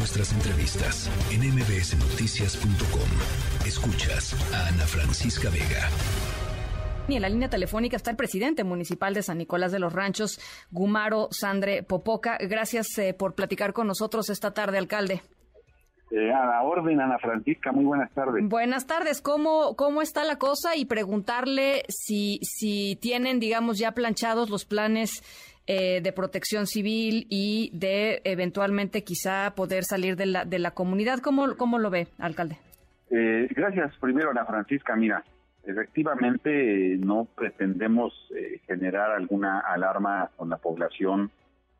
nuestras entrevistas en mbsnoticias.com. Escuchas a Ana Francisca Vega. Y en la línea telefónica está el presidente municipal de San Nicolás de los Ranchos, Gumaro Sandre Popoca. Gracias eh, por platicar con nosotros esta tarde, alcalde. Eh, a la orden, Ana Francisca, muy buenas tardes. Buenas tardes, ¿cómo, cómo está la cosa? Y preguntarle si, si tienen, digamos, ya planchados los planes eh, de protección civil y de eventualmente quizá poder salir de la, de la comunidad. ¿Cómo, cómo lo ve, alcalde? Eh, gracias. Primero, Ana Francisca, mira, efectivamente no pretendemos eh, generar alguna alarma con la población.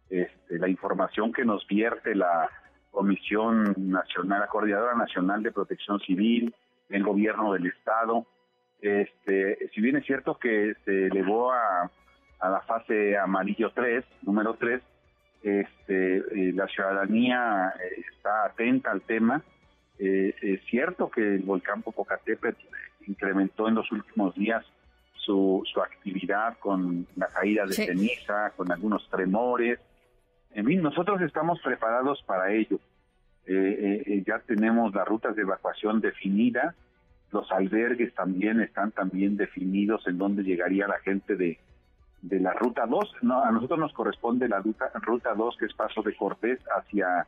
Este, la información que nos vierte la Comisión Nacional, la Coordinadora Nacional de Protección Civil, el Gobierno del Estado, este, si bien es cierto que se elevó a a la fase amarillo 3, número 3, este, eh, la ciudadanía eh, está atenta al tema. Eh, es cierto que el volcán Popocatépetl incrementó en los últimos días su, su actividad con la caída de ceniza, con algunos tremores. En fin, nosotros estamos preparados para ello. ya tenemos las rutas de evacuación definidas, los albergues también están también definidos en dónde llegaría la gente de, de la ruta 2. No, a nosotros nos corresponde la ruta, ruta 2, que es Paso de Cortés hacia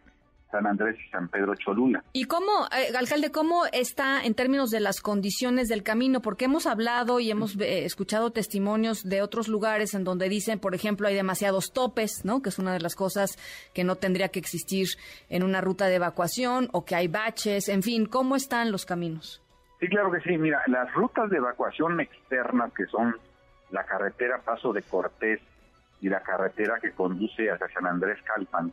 San Andrés y San Pedro Cholula. ¿Y cómo, eh, alcalde, cómo está en términos de las condiciones del camino? Porque hemos hablado y hemos eh, escuchado testimonios de otros lugares en donde dicen, por ejemplo, hay demasiados topes, ¿no? Que es una de las cosas que no tendría que existir en una ruta de evacuación o que hay baches, en fin, ¿cómo están los caminos? Sí, claro que sí. Mira, las rutas de evacuación externas que son la carretera Paso de Cortés y la carretera que conduce hacia San Andrés Calpan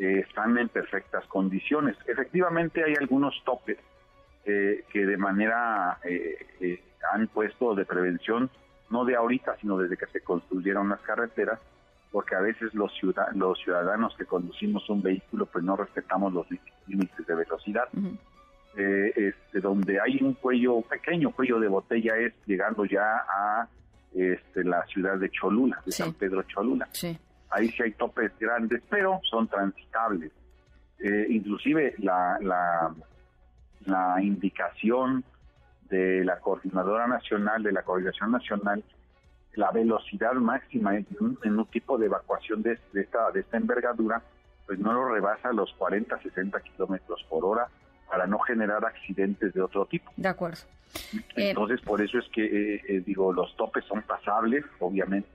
eh, están en perfectas condiciones. Efectivamente hay algunos topes eh, que de manera eh, han puesto de prevención, no de ahorita, sino desde que se construyeron las carreteras, porque a veces los, los ciudadanos que conducimos un vehículo pues no respetamos los límites de velocidad. este, donde hay un cuello, pequeño cuello de botella es llegando ya a este, la ciudad de Cholula, de San Pedro Cholula. Ahí sí hay topes grandes, pero son transitables. Eh, inclusive la, la, la indicación de la Coordinadora Nacional, de la Coordinación Nacional, la velocidad máxima en un, tipo de evacuación de, esta, de esta envergadura, pues no lo rebasa los 40, 60 kilómetros por hora para no generar accidentes de otro tipo. De acuerdo. Eh, Entonces, por eso es que, eh, eh, digo, los topes son pasables, obviamente.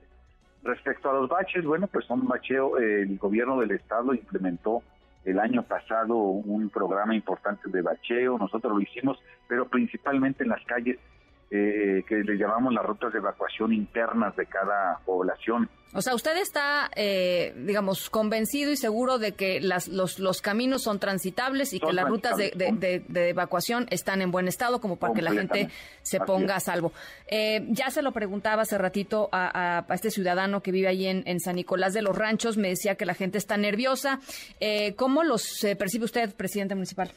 Respecto a los baches, bueno, pues son bacheo, el gobierno del estado implementó el año pasado un programa importante de bacheo, nosotros lo hicimos, pero principalmente en las calles eh, que le llamamos las rutas de evacuación internas de cada población. O sea, usted está, eh, digamos, convencido y seguro de que las, los, los caminos son transitables y que las rutas de, de, evacuación están en buen estado como para que la gente se ponga a salvo. Eh, ya se lo preguntaba hace ratito a, a, este ciudadano que vive ahí en, en, San Nicolás de los Ranchos, me decía que la gente está nerviosa. ¿Cómo los percibe usted, presidente municipal?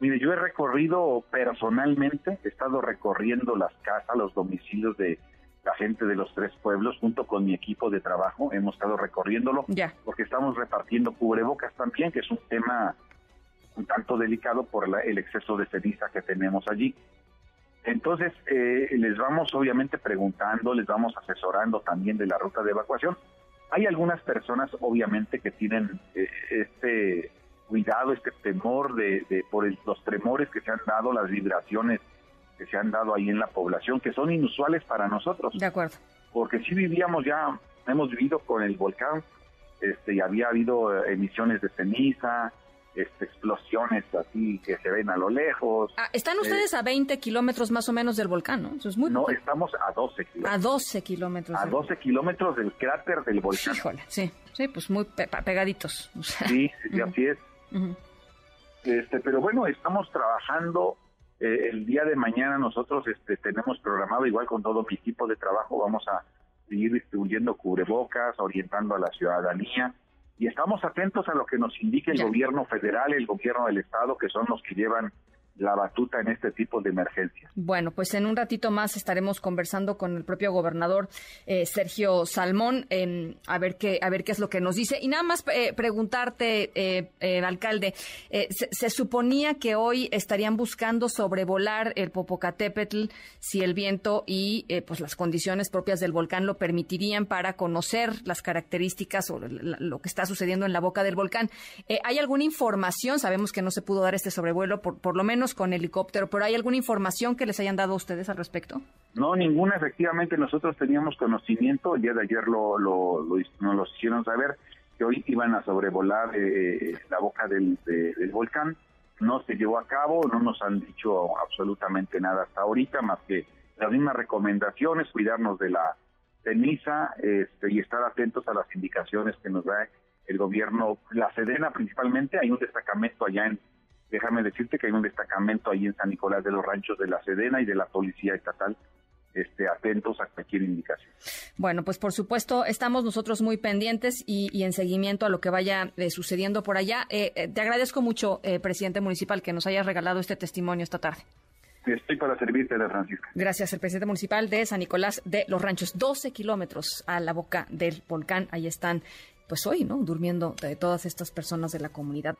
Mire, yo he recorrido personalmente, he estado recorriendo las casas, los domicilios de la gente de los tres pueblos junto con mi equipo de trabajo. Hemos estado recorriéndolo porque estamos repartiendo cubrebocas también, que es un tema un tanto delicado por el exceso de ceniza que tenemos allí. Entonces, eh, les vamos obviamente preguntando, les vamos asesorando también de la ruta de evacuación. Hay algunas personas obviamente que tienen eh, este cuidado, este temor de, por los tremores que se han dado, las vibraciones que se han dado ahí en la población, que son inusuales para nosotros. De acuerdo. Porque si vivíamos ya, hemos vivido con el volcán, este, y había habido eh, emisiones de ceniza, este, explosiones así que se ven a lo lejos. Ah, están ustedes a 20 kilómetros más o menos del volcán, ¿no? Eso es muy No, estamos a 12 kilómetros. A 12 kilómetros. A 12 kilómetros del cráter del volcán. Híjole, sí, sí, pues muy pegaditos. Sí, sí, así es este, pero bueno, estamos trabajando. Eh, el día de mañana nosotros este, tenemos programado, igual con todo mi equipo de trabajo, vamos a seguir distribuyendo cubrebocas, orientando a la ciudadanía y estamos atentos a lo que nos indique el gobierno federal, el gobierno del estado, que son los que llevan la batuta en este tipo de emergencias. Bueno, pues en un ratito más estaremos conversando con el propio gobernador eh, Sergio Salmón a ver qué a ver qué es lo que nos dice y nada más eh, preguntarte, eh, alcalde, se, suponía que hoy estarían buscando sobrevolar el Popocatépetl si el viento y pues las condiciones propias del volcán lo permitirían para conocer las características o lo que está sucediendo en la boca del volcán. ¿Hay alguna información? Sabemos que no se pudo dar este sobrevuelo por por lo menos con helicóptero, pero ¿hay alguna información que les hayan dado ustedes al respecto? No, ninguna. Efectivamente, nosotros teníamos conocimiento, día de ayer lo, lo, nos lo hicieron saber, que hoy iban a sobrevolar eh, la boca del, volcán. No se llevó a cabo, no nos han dicho absolutamente nada hasta ahorita, más que las mismas recomendaciones, cuidarnos de la ceniza este, y estar atentos a las indicaciones que nos da el gobierno, la Sedena principalmente, hay un destacamento allá en Déjame decirte que hay un destacamento ahí en San Nicolás de los Ranchos de la Sedena y de la Policía Estatal este, atentos a cualquier indicación. Bueno, pues por supuesto estamos nosotros muy pendientes y, en seguimiento a lo que vaya eh, sucediendo por allá. Eh, eh, te agradezco mucho, presidente municipal, que nos hayas regalado este testimonio esta tarde. Estoy para servirte, de Francisca. Gracias, el presidente municipal de San Nicolás de los Ranchos, 12 kilómetros a la boca del volcán. Ahí están, pues hoy, ¿no? Durmiendo de todas estas personas de la comunidad.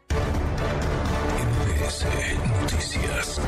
Noticias.